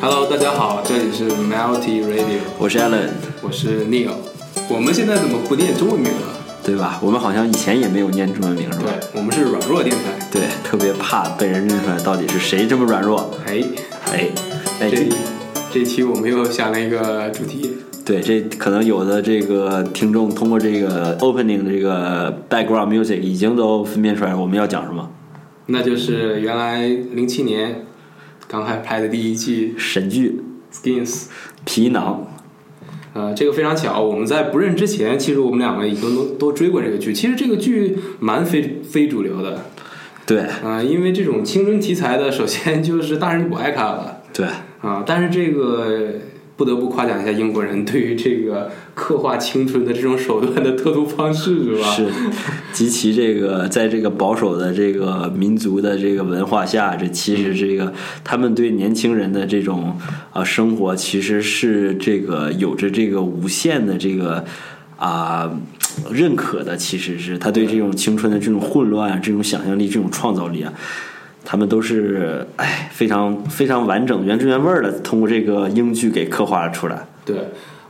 Hello，大家好，这里是 Melty Radio，我是 Alan，我是 Neil。我们现在怎么不念中文名了？对吧？我们好像以前也没有念中文名，是吧？对，我们是软弱电台。对，特别怕被人认出来到底是谁这么软弱。哎哎哎，这这期我们又想了一个主题。对，这可能有的这个听众通过这个 opening 的这个 background music 已经都分辨出来我们要讲什么。那就是原来零七年刚开拍的第一季神剧《Skins》皮囊。呃，这个非常巧，我们在不认之前，其实我们两个已经都都追过这个剧。其实这个剧蛮非非主流的。对。啊，因为这种青春题材的，首先就是大人不爱看了。对。啊，但是这个。不得不夸奖一下英国人对于这个刻画青春的这种手段的特殊方式，是吧？是，极其这个，在这个保守的这个民族的这个文化下，这其实这个他们对年轻人的这种啊生活，其实是这个有着这个无限的这个啊认可的。其实是他对这种青春的这种混乱啊，这种想象力，这种创造力啊。他们都是哎，非常非常完整、原汁原味的，通过这个英剧给刻画了出来。对，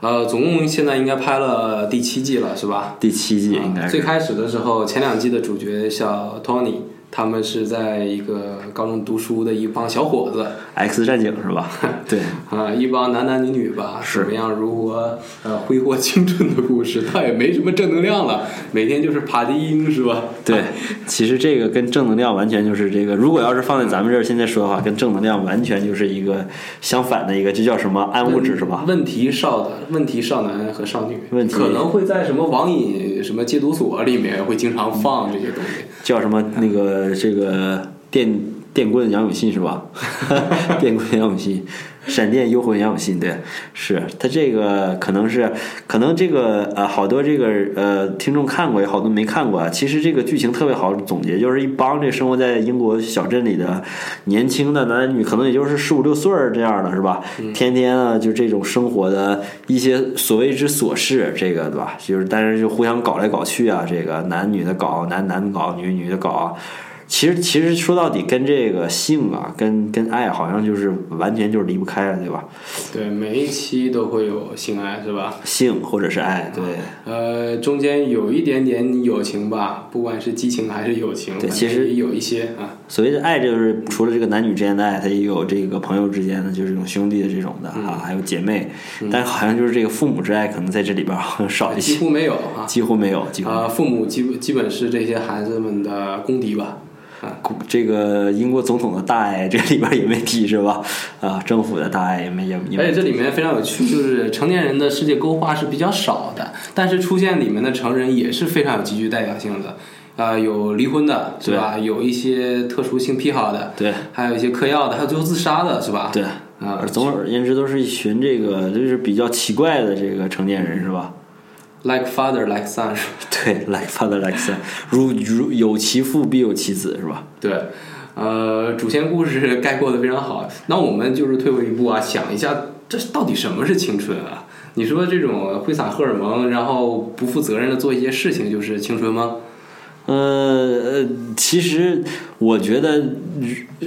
呃，总共现在应该拍了第七季了，是吧？第七季应该。最开始的时候，前两季的主角叫 Tony。他们是在一个高中读书的一帮小伙子，X 战警是吧？对 啊，一帮男男女女吧，怎么样如何呃挥霍青春的故事？他也没什么正能量了，每天就是爬低音是吧？对，其实这个跟正能量完全就是这个，如果要是放在咱们这儿现在说的话，跟正能量完全就是一个相反的一个，就叫什么暗物质是吧？问题少的问题少男和少女，问题可能会在什么网瘾什么戒毒所里面会经常放这些东西，叫什么那个。呃，这个电电棍杨永信是吧？电棍杨永信，闪电幽魂杨永信，对，是他这个可能是可能这个呃好多这个呃听众看过，也好多没看过。其实这个剧情特别好总结，就是一帮这生活在英国小镇里的年轻的男女，可能也就是十五六岁这样的是吧？天天啊就这种生活的一些所谓之琐事，这个对吧？就是但是就互相搞来搞去啊，这个男女的搞，男男的搞，女女的搞。其实，其实说到底，跟这个性啊，跟跟爱，好像就是完全就是离不开了，对吧？对，每一期都会有性爱，是吧？性或者是爱，对。呃，中间有一点点友情吧，不管是激情还是友情，对，其实有一些啊。所谓的爱，就是除了这个男女之间的爱，它也有这个朋友之间的，就是这种兄弟的这种的啊，还有姐妹。但好像就是这个父母之爱，可能在这里边少一些，几乎没有啊，几乎没有。几乎啊，父母基基本是这些孩子们的公敌吧。啊，这个英国总统的大爱这里边也没提是吧？啊，政府的大爱也没也没。而且这里面非常有趣，就是成年人的世界勾画是比较少的，但是出现里面的成人也是非常有极具代表性的。啊，有离婚的是吧？有一些特殊性癖好的，对，还有一些嗑药的，还有最后自杀的是吧？对，啊，总而言之，都是一群这个就是比较奇怪的这个成年人是吧？Like father, like son。对，like father, like son。如如有其父必有其子，是吧？对，呃，主线故事 概括的非常好。那我们就是退后一步啊，想一下，这到底什么是青春啊？你说这种挥洒荷尔蒙，然后不负责任的做一些事情，就是青春吗？呃，其实我觉得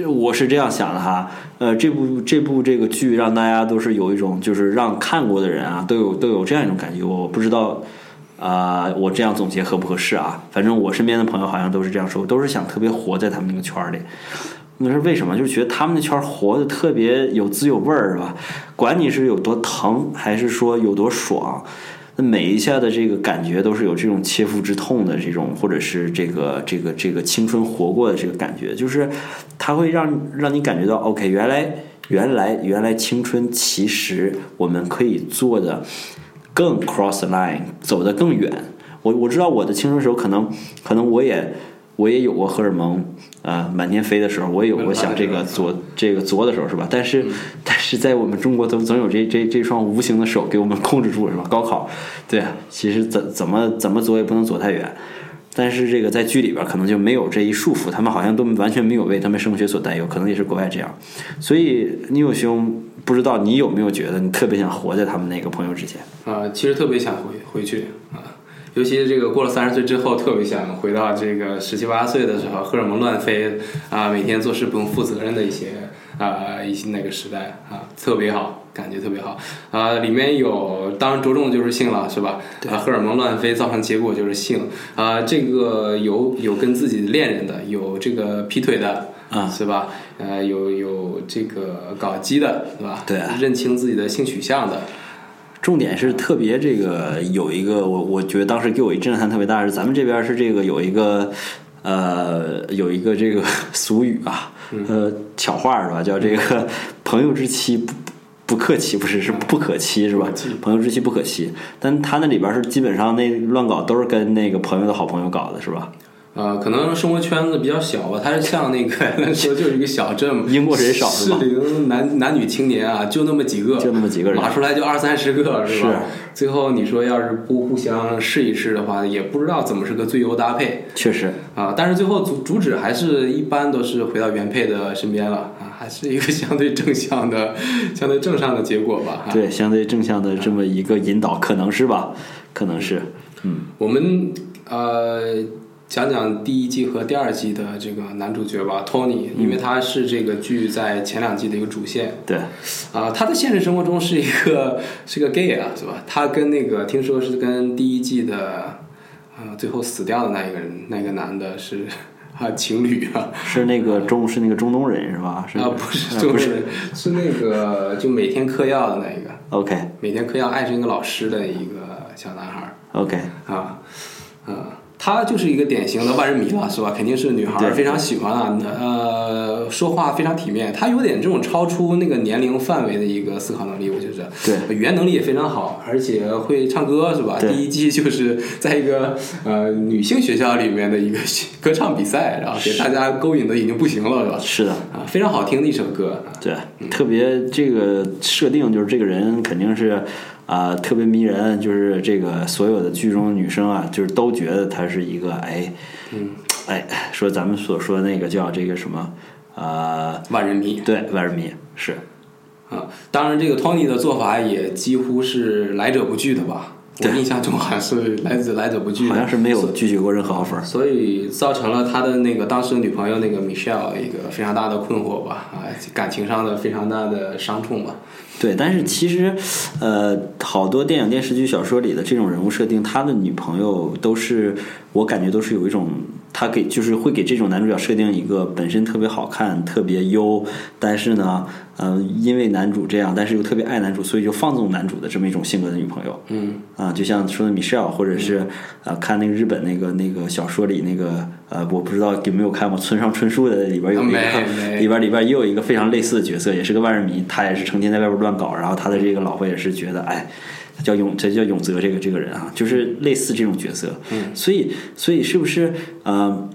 我是这样想的哈。呃，这部这部这个剧让大家都是有一种，就是让看过的人啊都有都有这样一种感觉。我不知道啊，我这样总结合不合适啊？反正我身边的朋友好像都是这样说，都是想特别活在他们那个圈里。那是为什么？就是觉得他们那圈活的特别有滋有味儿，是吧？管你是有多疼，还是说有多爽。那每一下的这个感觉都是有这种切肤之痛的这种，或者是这个这个这个青春活过的这个感觉，就是它会让让你感觉到，OK，原来原来原来青春其实我们可以做的更 cross line，走得更远。我我知道我的青春时候可能可能我也。我也有过荷尔蒙啊满天飞的时候，我也有过想这个作这个作的时候，是吧？但是但是在我们中国，总总有这这这双无形的手给我们控制住，是吧？高考，对，其实怎怎么怎么作也不能走太远。但是这个在剧里边可能就没有这一束缚，他们好像都完全没有为他们升学所担忧，可能也是国外这样。所以你有兄，不知道你有没有觉得你特别想活在他们那个朋友之间？啊、其实特别想回回去啊，尤其是这个过了三十岁之后，特别想回到这个十七八岁的时候，荷尔蒙乱飞啊，每天做事不用负责任的一些啊一些那个时代啊，特别好，感觉特别好啊。里面有当然着重就是性了，是吧？啊，荷尔蒙乱飞造成结果就是性啊，这个有有跟自己恋人的，有这个劈腿的。啊是吧？呃，有有这个搞基的，是吧？对啊认清自己的性取向的，重点是特别这个有一个我我觉得当时给我一震撼特别大是咱们这边是这个有一个呃有一个这个俗语啊呃巧话是吧？叫这个朋友之妻不不客气不是是不可欺是吧？朋友之妻不可欺。但他那里边是基本上那乱搞都是跟那个朋友的好朋友搞的是吧呃，可能生活圈子比较小吧，它是像那个 说就是一个小镇，英国人少是吧？适龄男男女青年啊，就那么几个，就那么几个人。码出来就二三十个，是吧？是。最后你说要是不互相试一试的话，也不知道怎么是个最优搭配。确实。啊。但是最后主主旨还是一般都是回到原配的身边了啊，还是一个相对正向的、相对正向的结果吧。啊、对相对正向的这么一个引导可能是吧？可能是嗯。我们呃讲讲第一季和第二季的这个男主角吧，Tony，因为他是这个剧在前两季的一个主线。对。啊、他在现实生活中是一个 是个 gay 啊，是吧？他跟那个听说是跟第一季的呃最后死掉的那一个人那个男的是 啊情侣啊。是那个中是那个中东人是吧？是啊，不是呃不是中国人，是。那个就每天嗑药的那一个，OK。每天嗑药爱上一个老师的一个小男孩。OK 啊，啊，他就是一个典型的万人迷了，是吧？肯定是女孩儿非常喜欢啊，呃，说话非常体面，他有点这种超出那个年龄范围的一个思考能力，我觉得。对语言能力也非常好，而且会唱歌，是吧？第一季就是在一个呃女性学校里面的一个歌唱比赛，然后给大家勾引的已经不行了，是吧？是的啊，非常好听的一首歌。对，特别这个设定就是这个人肯定是啊、特别迷人，就是这个所有的剧中的女生啊，就是都觉得她是一个哎，嗯，哎，说咱们所说的那个叫这个什么啊、万人迷对，万人迷是啊，当然这个 Tony 的做法也几乎是来者不拒的吧？我印象中好像是来者来者不拒，好像是没有拒绝过任何 offer。所以造成了他的那个当时的女朋友那个 Michelle 一个非常大的困惑吧，啊，感情上的非常大的伤痛吧。对，但是其实，呃，好多电影、电视剧、小说里的这种人物设定，他的女朋友都是，我感觉都是有一种，他给就是会给这种男主角设定一个本身特别好看、特别优，但是呢，呃，因为男主这样，但是又特别爱男主，所以就放纵男主的这么一种性格的女朋友。嗯，啊，就像说的 Michelle，或者是啊，看那个日本那个那个小说里那个呃，我不知道有没有看过村上春树的里边有一个里边里边也有一个非常类似的角色，也是个万人迷，他也是成天在外边乱搞，然后他的这个老婆也是觉得哎。他叫永，这叫永泽这个这个人啊，就是类似这种角色，嗯，所以所以是不是呃，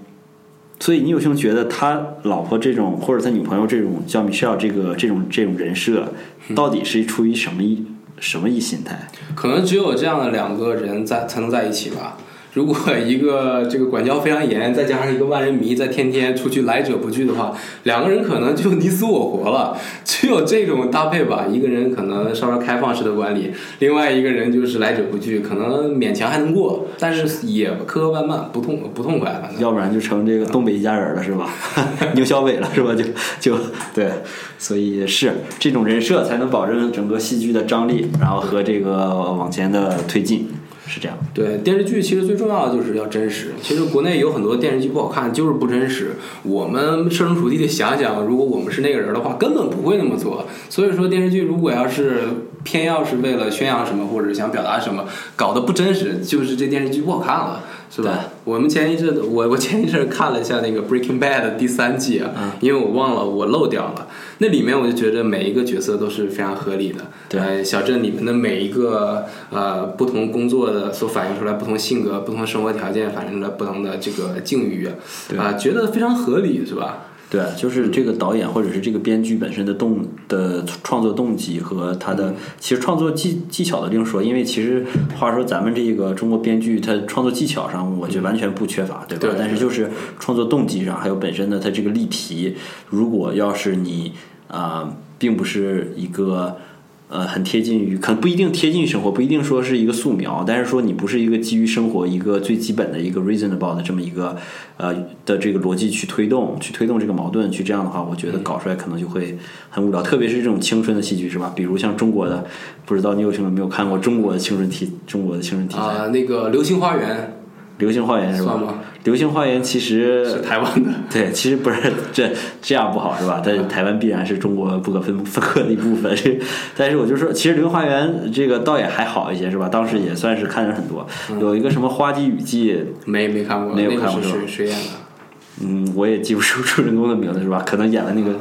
所以你有兄觉得他老婆这种或者他女朋友这种叫 Michelle 这个这种这种人设，到底是出于什么意什么意心态？可能只有这样的两个人在才能在一起吧。如果一个这个管教非常严，再加上一个万人迷，再天天出去来者不拒的话，两个人可能就你死我活了。只有这种搭配吧，一个人可能稍微开放式的管理，另外一个人就是来者不拒，可能勉强还能过，但是也磕磕绊绊，不痛不痛快，反正。要不然就成这个东北一家人了，是吧？牛小伟了，是吧？就就对，所以是这种人设才能保证整个戏剧的张力，然后和这个往前的推进，是这样。对电视剧，其实最重要的就是要真实。其实国内有很多电视剧不好看，就是不真实。我们设身处地的想想，如果我们是那个人的话，根本不会那么做。所以说，电视剧如果要是偏要是为了宣扬什么，或者想表达什么，搞得不真实，就是这电视剧不好看了，是吧？我们前一阵，我我前一阵看了一下那个《Breaking Bad》第三季啊，嗯因为我忘了我漏掉了。那里面我就觉得每一个角色都是非常合理的。对呃小镇里面的每一个呃不同工作的所反映出来不同性格、不同生活条件反映出来不同的这个境遇啊，啊、觉得非常合理，是吧？对，就是这个导演或者是这个编剧本身的动的创作动机和他的其实创作技技巧的另说，因为其实话说咱们这个中国编剧他创作技巧上，我觉得完全不缺乏，对吧？对但是就是创作动机上，还有本身的他这个例题，如果要是你啊、并不是一个。呃，很贴近于，可能不一定贴近于生活，不一定说是一个素描，但是说你不是一个基于生活一个最基本的一个 reasonable 的这么一个呃的这个逻辑去推动，去推动这个矛盾，去这样的话，我觉得搞出来可能就会很无聊，特别是这种青春的戏剧，是吧？比如像中国的，不知道你有有没有看过中国的青春题，中国的青春题材，啊、那个《流星花园流星花园》是吧？流星花园其实》是台湾的，对，其实不是这这样不好是吧？但是台湾必然是中国不可分分割的一部分。但是我就说，其实《流星花园》这个倒也还好一些是吧？当时也算是看人很多。有一个什么《花季雨季》，没没看过，没有看过是吧谁谁演的？嗯，我也记不住主 人公的名字是吧？可能演了那个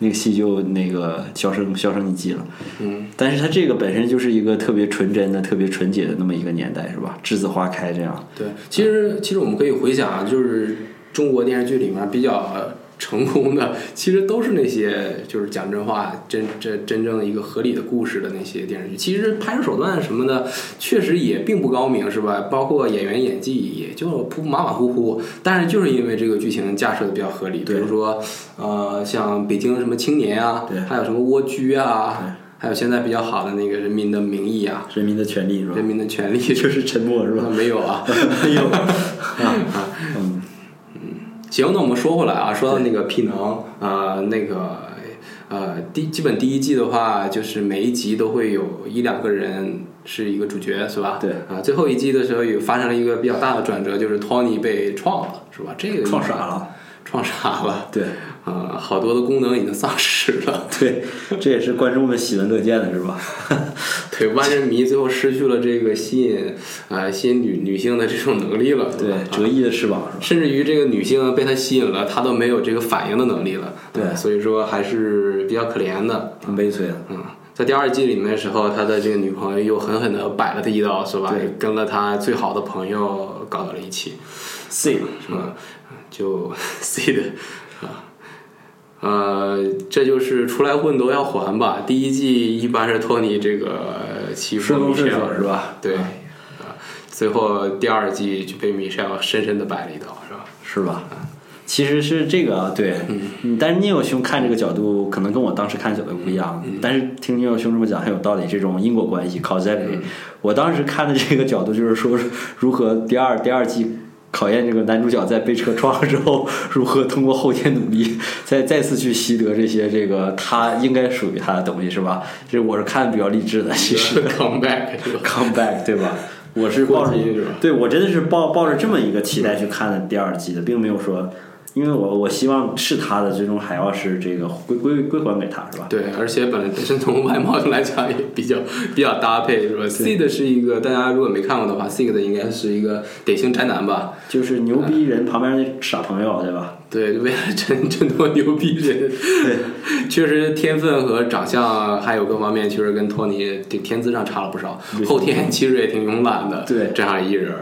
那个戏就那个销声销声匿迹了。嗯，但是它这个本身就是一个特别纯真的、特别纯洁的那么一个年代是吧？栀子花开这样。对，其实其实我们可以回想啊，就是中国电视剧里面比较成功的，其实都是那些就是讲真话、真真真正的一个合理的故事的那些电视剧。其实拍摄手段什么的，确实也并不高明，是吧？包括演员演技也就普马马虎虎，但是就是因为这个剧情架设的比较合理，比如说呃，像北京什么青年啊对，还有什么蜗居啊，还有现在比较好的那个《人民的名义》啊，人民的权利是吧《人？民的权利 》就是沉默是吧？没有啊。没有啊，嗯，行，那我们说回来啊，说到那个屁能，呃，那个呃，第基本第一季的话，就是每一集都会有一两个人是一个主角，是吧？对啊，最后一季的时候有发生了一个比较大的转折，就是 Tony 被创了，是吧？这个创傻了，创傻了，对。啊、好多的功能已经丧失了，对，这也是观众们喜闻乐见的，是吧？对，万人迷最后失去了这个吸引呃吸引女女性的这种能力了，对，折翼的翅膀是吧？甚至于这个女性被他吸引了，他都没有这个反应的能力了。对呃所以说还是比较可怜的。挺悲催的。嗯，在第二季里面的时候，他的这个女朋友又狠狠的摆了他一刀，是吧对？跟了他最好的朋友搞到了一起，C 是吧？就 C 的啊。呃，这就是出来混都要还吧。第一季一般是托尼这个欺负顺风顺 Michelle 水是吧？对，啊，最后第二季就被 Michelle 深深的摆了一刀，是吧？是吧？其实是这个啊，对，嗯，但是聂友兄看这个角度，可能跟我当时看角度不一样。但是听聂友兄这么讲很有道理，这种因果关系 causality，、我当时看的这个角度就是说，如何第二第二季考验这个男主角在被车撞了之后，如何通过后天努力，再再次去习得这些这个他应该属于他的东西，是吧？这我是看比较励志的，其实 come back，come back，对吧？我是抱着对我真的是抱抱着这么一个期待去看的第二季的，并没有说，因为我我希望是他的，最终还要是这个归归归还给他，是吧？对，而且本本身从外貌上来讲也比较 比较搭配，是吧？Seed 是一个大家如果没看过的话，Seed 应该是一个典型宅男吧？就是牛逼人旁边那傻朋友，对吧？对，为了衬衬托牛逼人，对，确实天分和长相还有各方面，确实跟托尼这天资上差了不少。后天其实也挺慵懒的，对这样一人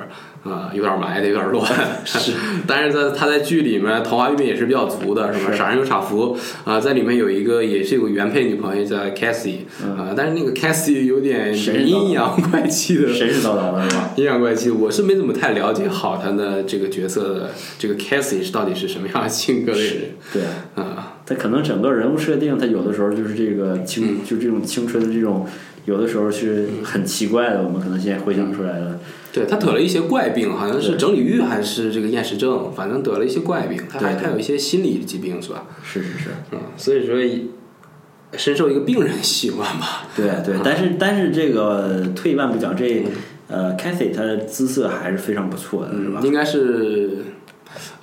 儿啊、有点埋汰，有点乱。是，但是在他在剧里面桃花运也是比较足的，是吧？傻人有傻福啊、在里面有一个也是有个原配女朋友叫 Cassie 啊、但是那个 Cassie 有点阴阳怪气的，神神叨叨的是吧？阴阳怪气，我是没怎么太了解好他的这个角色的这个 Cassie 是到底是什么样的性格的人对，啊？他可能整个人物设定，他有的时候就是这个嗯青，就这种青春的这种，有的时候是很奇怪的，我们可能现在回想出来的。对他得了一些怪病，好像是整理欲还是这个厌食症，反正得了一些怪病。他还对对还有一些心理疾病是吧？是是是，嗯，所以说深受一个病人喜欢吧。对对，但是但是这个退一万步讲，这呃 Cathy 她的姿色还是非常不错的，是吧？应该是，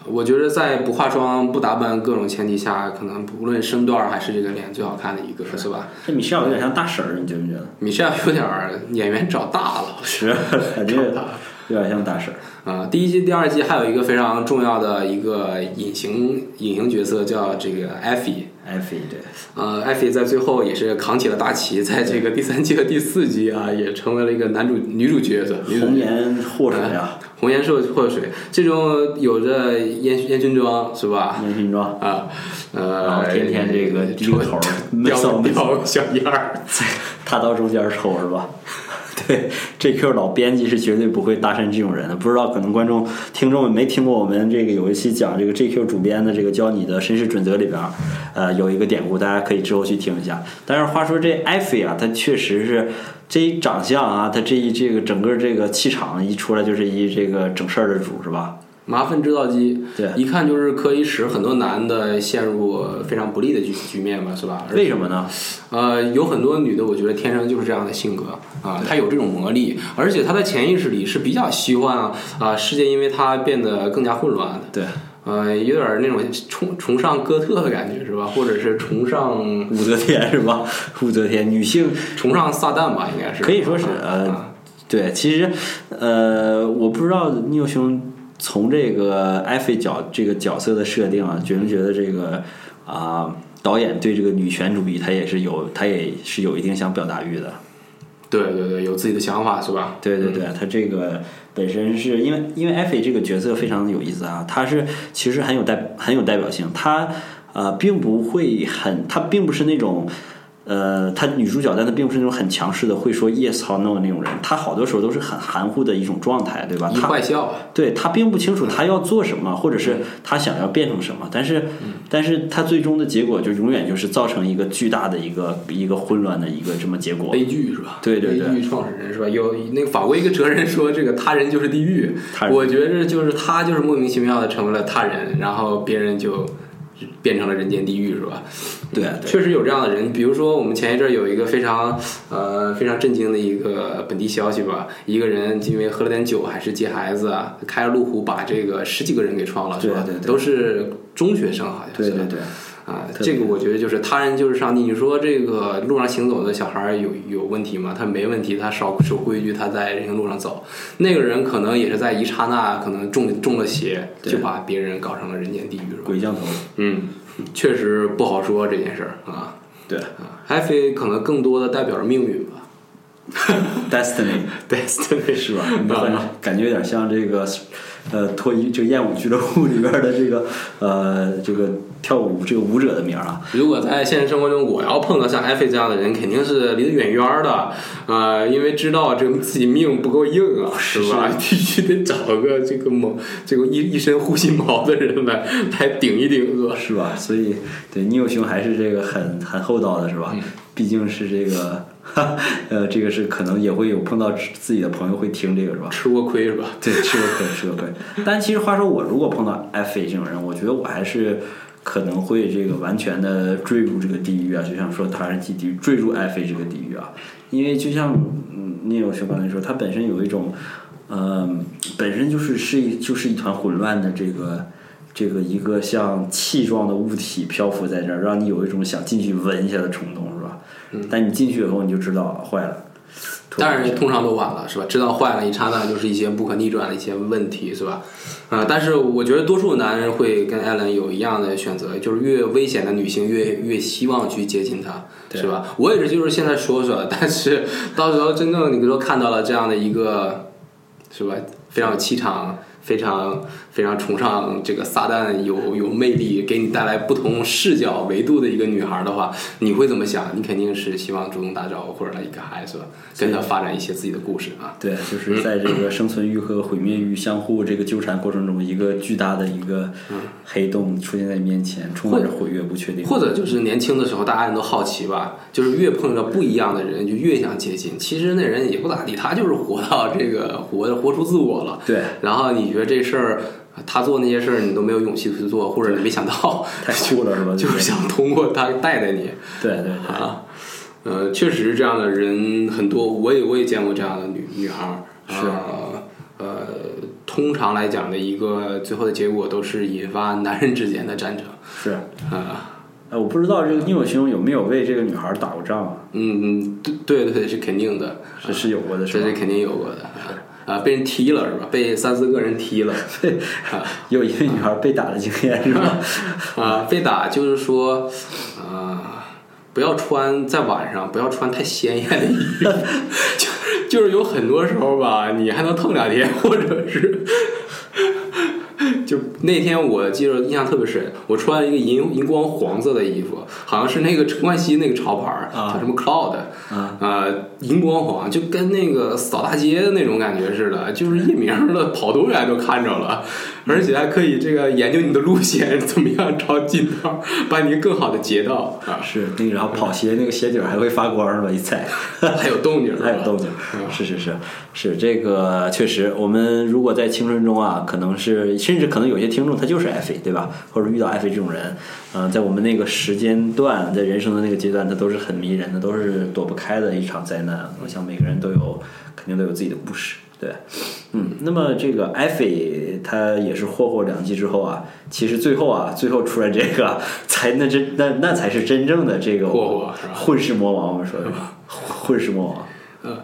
我觉得在不化妆、不打扮各种前提下，可能无论身段儿还是这个脸最好看的一个，是吧？这米歇尔有点像大婶儿，你觉不觉得？米歇尔有点儿演员找大了，是，感觉找大了。有点像大婶儿。啊，第一季、第二季还有一个非常重要的一个隐形隐形角色叫这个艾菲。艾菲对，呃，艾菲在最后也是扛起了大旗，在这个第三季和第四季啊，也成为了一个男主女主角色。女主红颜祸水啊，红颜祸祸水，这种有着烟烟熏妆是吧？烟熏妆，啊，呃，天天这个低个头叼叼小烟儿，他到中间抽是吧？对，JQ 老编辑是绝对不会搭讪这种人的。不知道可能观众、听众们没听过我们这个有一期讲这个 JQ 主编的这个教你的绅士准则里边，呃，有一个典故，大家可以之后去听一下。但是话说这艾菲啊，他确实是这一长相啊，他这一这个整个这个气场一出来就是一这个整事儿的主是吧？麻烦制造机，对一看就是可以使很多男的陷入非常不利的局局面嘛，是吧？为什么呢？呃，有很多女的，我觉得天生就是这样的性格啊，她有这种魔力，而且她的潜意识里是比较希望啊，世界因为她变得更加混乱的。对，呃，有点那种崇崇尚哥特的感觉是吧？或者是崇尚武则天是吧？武则天女性崇尚撒旦吧，应该是可以说是啊呃，对，其实呃，我不知道聂兄从这个艾菲角这个角色的设定啊，觉没觉得这个啊、导演对这个女权主义他也是有他也是有一定想表达欲的。对对对，有自己的想法是吧？对对对，他这个本身是因为因为艾菲这个角色非常有意思啊，他是其实很有代很有代表性，他呃并不会很，他并不是那种。呃，她女主角，但她并不是那种很强势的，会说 yes or no 的那种人。她好多时候都是很含糊的一种状态，对吧？一她坏笑，对她并不清楚她要做什么，或者是她想要变成什么，但是，但是她最终的结果就永远就是造成一个巨大的一个一个混乱的一个这么结果。悲剧是吧？对对对悲剧创始人是吧？有那个法国一个哲人说，这个他人就是地狱我觉着就是他就是莫名其妙的成为了他人，然后别人就变成了人间地狱是吧？对对确实有这样的人，比如说我们前一阵儿有一个非常呃非常震惊的一个本地消息吧，一个人因为喝了点酒还是接孩子啊，开了路虎把这个十几个人给撞了，是吧？对对对都是中学生好像是。对对对，啊，这个我觉得就是他人就是上帝。你说这个路上行走的小孩儿有有问题吗？他没问题，他守守规矩，他在人行路上走。那个人可能也是在一刹那，可能中中了邪，就把别人搞成了人间地狱？鬼降头。嗯，确实不好说这件事儿啊。对啊，艾菲可能更多的代表着命运吧。Destiny Destiny 是吧？感觉有点像这个，呃，脱衣这个艳舞俱乐部里边的这个呃这个跳舞这个舞者的名儿啊。如果在现实生活中，我要碰到像艾菲这样的人，肯定是离得远远的，啊、因为知道这个自己命不够硬啊，是吧？必须得找个这个猛，这个一一身护心毛的人来来顶一顶，是吧？是吧？所以对你有兄还是这个很很厚道的，是吧？毕竟是这个，呃，这个是可能也会有碰到自己的朋友会听这个，是吧？吃过亏是吧？对，吃过亏，吃过亏。但其实话说，我如果碰到 F A 这种人，我觉得我还是可能会这个完全的坠入这个地狱啊，就像说他人即地狱，坠入爱妃这个地狱啊。因为就像嗯，聂友兄刚才说，它本身有一种，嗯、本身就是是一就是一团混乱的这个。这个一个像气状的物体漂浮在这儿，让你有一种想进去闻一下的冲动，是吧？但你进去以后，你就知道坏了。但是通常都晚了，是吧？知道坏了，一刹那就是一些不可逆转的一些问题，是吧？啊、但是我觉得多数男人会跟艾伦有一样的选择，就是越危险的女性越越希望去接近她，是吧？我也是，就是现在说说，但是到时候真正你比如说看到了这样的一个，是吧？非常有气场。非常非常崇尚这个撒旦有有魅力，给你带来不同视角维度的一个女孩的话，你会怎么想？你肯定是希望主动打招呼或者来一个嗨，是吧？跟他发展一些自己的故事啊。对，就是在这个生存欲和毁灭欲相互这个纠缠过程中，一个巨大的一个黑洞出现在面前，充满着毁灭不确定。或者就是年轻的时候，大家人都好奇吧，就是越碰到不一样的人，就越想接近。其实那人也不咋地，他就是活到这个活活出自我了。对，然后你觉得这事儿，他做那些事儿，你都没有勇气去做，或者你没想到，太酷了，是吧？就是想通过他带带你。对对对，啊，呃，确实这样的人很多，我也我也见过这样的女女孩儿，是呃呃，通常来讲的一个最后的结果都是引发男人之间的战争，是啊、哎，我不知道这个聂友兄有没有为这个女孩打过仗啊？嗯，对对对，是肯定的，是是有过的，这是？肯定有过的。啊，被人踢了是吧？被三四个人踢了。啊有一个女孩被打的经验是吧？啊，被打就是说，啊、不要穿在晚上不要穿太鲜艳的衣服，就就是有很多时候吧，你还能痛两天，或者是。就那天我记得印象特别深，我穿了一个银荧光黄色的衣服，好像是那个陈冠希那个潮牌叫什么 Cloud，啊呃，荧光黄，就跟那个扫大街的那种感觉似的，就是夜明的，跑多远都看着了，而且还可以这个研究你的路线，怎么样找近道，把你更好的截到啊，是那个，然后跑鞋那个鞋底儿还会发光是吧？一踩。还有动静儿，还有动静，是是是是这个确实，我们如果在青春中啊，可能是甚至可能有些听众他就是爱妃，对吧？或者遇到爱妃这种人，嗯、在我们那个时间段，在人生的那个阶段，他都是很迷人的，都是躲不开的一场灾难。我想每个人都有，肯定都有自己的故事，对。嗯，那么这个艾菲他也是霍霍两季之后啊，其实最后啊，最后出来这个才那真那那才是真正的这个霍霍是吧混世魔王，我们说的吧混世魔王。呃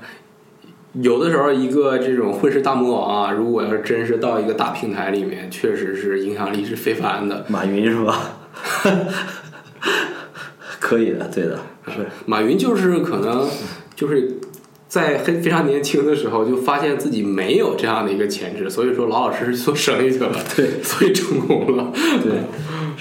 有的时候，一个这种混世大魔王啊，如果要是真是到一个大平台里面，确实是影响力是非凡的。马云是吧？可以的，对的，是马云就是可能就是在很非常年轻的时候就发现自己没有这样的一个潜质，所以说老老实实做生意去了，对，所以成功了。对，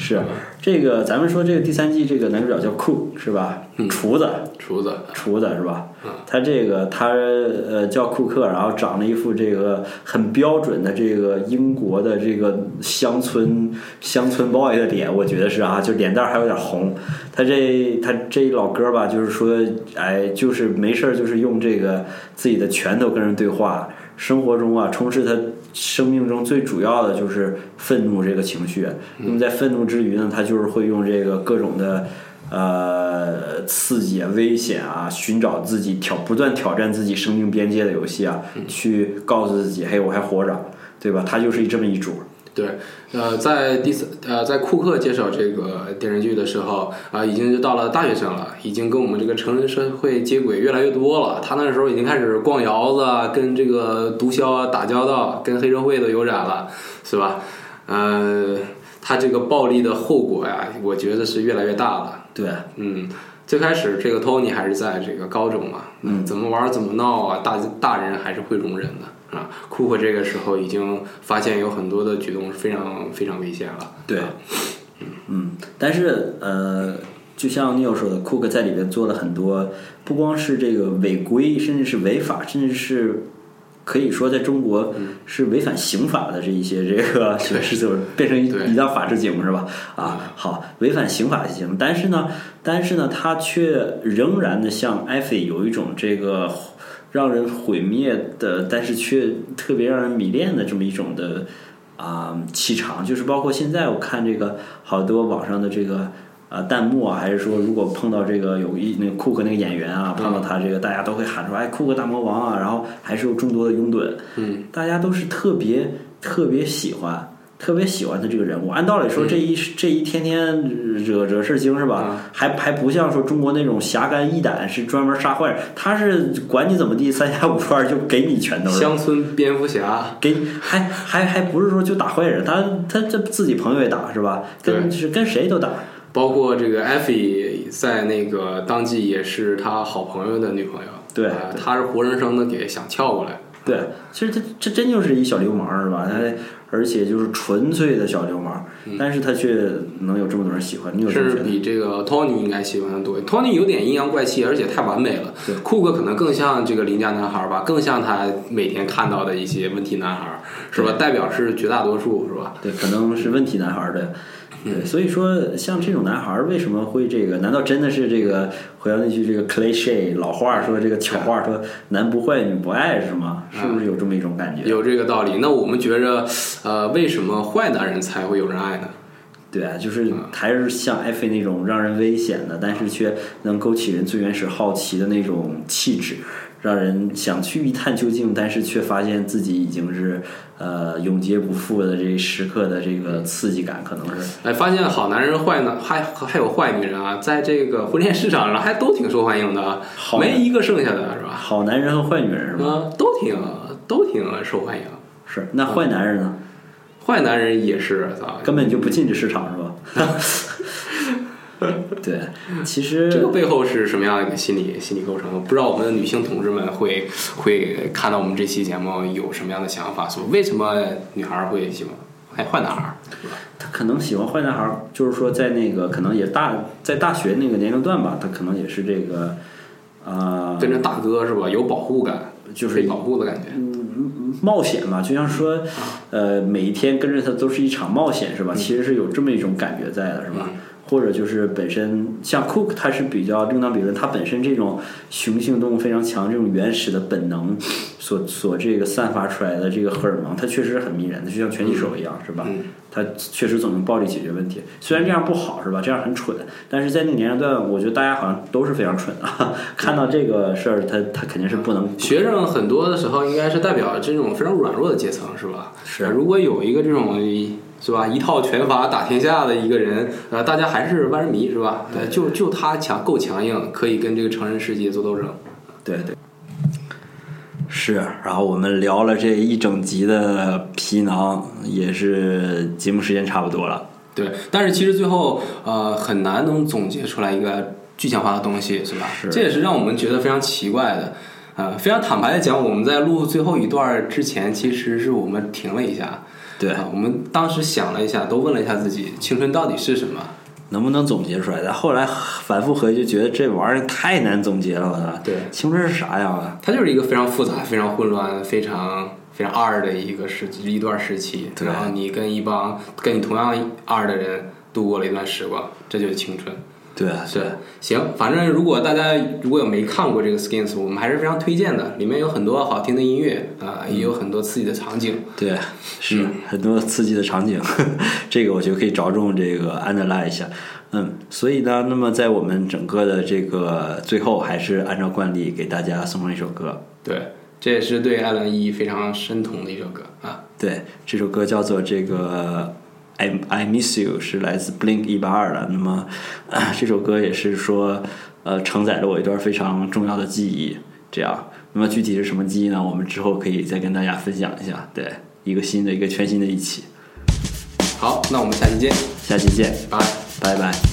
是这个。咱们说这个第三季这个男主角叫库是吧？厨子，厨子，厨子是吧？他这个他呃叫库克，然后长了一副这个很标准的这个英国的这个乡村乡村 boy 的脸，我觉得是啊，就脸蛋儿还有点红。他这他这老哥吧，就是说，哎，就是没事儿就是用这个自己的拳头跟人对话。生活中啊，充斥他生命中最主要的就是愤怒这个情绪。那么在愤怒之余呢，他就是会用这个各种的呃刺激啊、危险啊，寻找自己挑不断挑战自己生命边界的游戏啊，去告诉自己，嘿，我还活着，对吧？他就是这么一主。对，呃，在第三呃，在库克介绍这个电视剧的时候啊、已经就到了大学生了，已经跟我们这个成人社会接轨越来越多了。他那时候已经开始逛窑子啊，跟这个毒枭啊打交道，跟黑社会都有染了，是吧？呃，他这个暴力的后果呀，我觉得是越来越大了。对，嗯，最开始这个 Tony 还是在这个高中嘛，嗯，怎么玩怎么闹啊，大大人还是会容忍的啊。库克这个时候已经发现有很多的举动是非常非常危险了。对，嗯，但是呃，就像 Neil 说的，库克在里边做了很多，不光是这个违规，甚至是违法，甚至是可以说在中国是违反刑法的这一些这个 对是怎么变成一对一档法制节目是吧？啊，好，违反刑法的节目，但是呢，但是呢，它却仍然的像艾菲有一种这个。让人毁灭的，但是却特别让人迷恋的这么一种的啊、气场，就是包括现在我看这个好多网上的这个啊弹幕啊，还是说如果碰到这个有一那个库克那个演员啊，碰到他这个，大家都会喊出来，哎，库克大魔王啊，然后还是有众多的拥趸，嗯，大家都是特别特别喜欢。特别喜欢的这个人物，按道理说，这一、这一天天惹惹事儿精是吧？还还不像说中国那种侠肝义胆是专门杀坏人，他是管你怎么地，三下五除二就给你拳头，是。乡村蝙蝠侠，给还还还不是说就打坏人，他他这自己朋友也打是吧？跟是跟谁都打，包括这个艾菲在那个当季也是他好朋友的女朋友。对啊他是活生生的给想撬过来。对，其实他这真就是一小流氓是吧？他而且就是纯粹的小流氓，但是他却能有这么多人喜欢，你有这么甚至？比这个 Tony 应该喜欢的多。Tony 有点阴阳怪气，而且太完美了。酷哥可能更像这个邻家男孩吧，更像他每天看到的一些问题男孩，是吧？代表是绝大多数，是吧？对，可能是问题男孩儿的。对，所以说像这种男孩儿为什么会这个？难道真的是这个回到那句这个 cliche 老话说这个巧话说男不坏女不爱是吗？是不是有这么一种感觉？有这个道理。那我们觉着，呃，为什么坏男人才会有人爱呢？对啊，就是还是像艾菲那种让人危险的，但是却能勾起人最原始好奇的那种气质，让人想去一探究竟，但是却发现自己已经是呃永劫不复的这时刻的这个刺激感，可能是哎，发现好男人、坏男还还有坏女人啊，在这个婚恋市场上还都挺受欢迎的啊，好没一个剩下的是吧？好男人和坏女人是吧？啊，都挺都挺受欢迎。是，那坏男人呢？坏男人也是啊，根本就不进这市场是吧？对，其实这个背后是什么样的一个心理心理构成？不知道我们的女性同志们会会看到我们这期节目有什么样的想法？说为什么女孩会喜欢还坏男孩？他可能喜欢坏男孩儿，就是说在那个可能也大在大学那个年龄段吧，他可能也是这个啊、跟着大哥是吧？有保护感，就是被保护的感觉。冒险嘛，就像说呃每一天跟着他都是一场冒险是吧？其实是有这么一种感觉在的是吧？或者就是本身像 Cook，他是比较另当别论，他本身这种雄性动物非常强，这种原始的本能所所这个散发出来的这个荷尔蒙，它确实很迷人的，就像拳击手一样，是吧？嗯他确实总用暴力解决问题，虽然这样不好，是吧？这样很蠢，但是在那个年龄段，我觉得大家好像都是非常蠢的。看到这个事儿，他他肯定是不能学生很多的时候应该是代表这种非常软弱的阶层，是吧？是如果有一个这种是吧，一套拳法打天下的一个人，呃，大家还是万人迷，是吧？对，就就他强够强硬，可以跟这个成人世界做斗争。对对。是，然后我们聊了这一整集的皮囊，也是节目时间差不多了。对，但是其实最后呃很难能总结出来一个具象化的东西，是吧？是这也是让我们觉得非常奇怪的。呃，非常坦白的讲，我们在录最后一段之前，其实是我们停了一下，对，啊，我们当时想了一下，都问了一下自己，青春到底是什么？能不能总结出来？但后来反复合计，就觉得这玩意儿太难总结了。对青春是啥样的？它就是一个非常复杂、非常混乱、非常非常二的一个时一段时期。对然后你跟一帮跟你同样二的人度过了一段时光，这就是青春。对对，行，反正如果大家如果有没看过这个 Skins，我们还是非常推荐的，里面有很多好听的音乐啊、也有很多刺激的场景。对，是、很多刺激的场景，这个我觉得可以着重这个 analyze 一下。嗯，所以呢，那么在我们整个的这个最后，还是按照惯例给大家送上一首歌。对，这也是对艾伦意义非常深同的一首歌啊。对，这首歌叫做这个 I I Miss You，是来自 Blink 一八二的。那么、呃 这首歌也是说，呃，承载了我一段非常重要的记忆。这样，那么具体是什么记忆呢？我们之后可以再跟大家分享一下。对，一个新的，一个全新的一期。好，那我们下期见，下期见，拜。拜拜。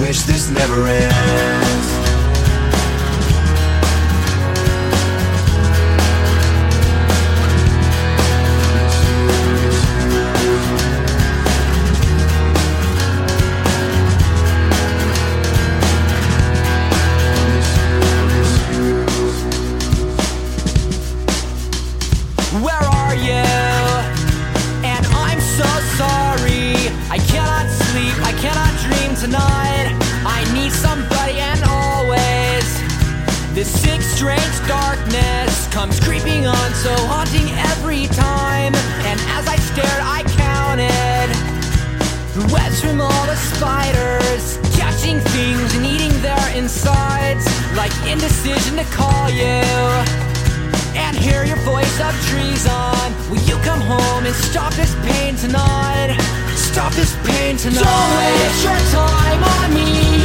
Wish this never ends. train tonight. Don't waste your time on me.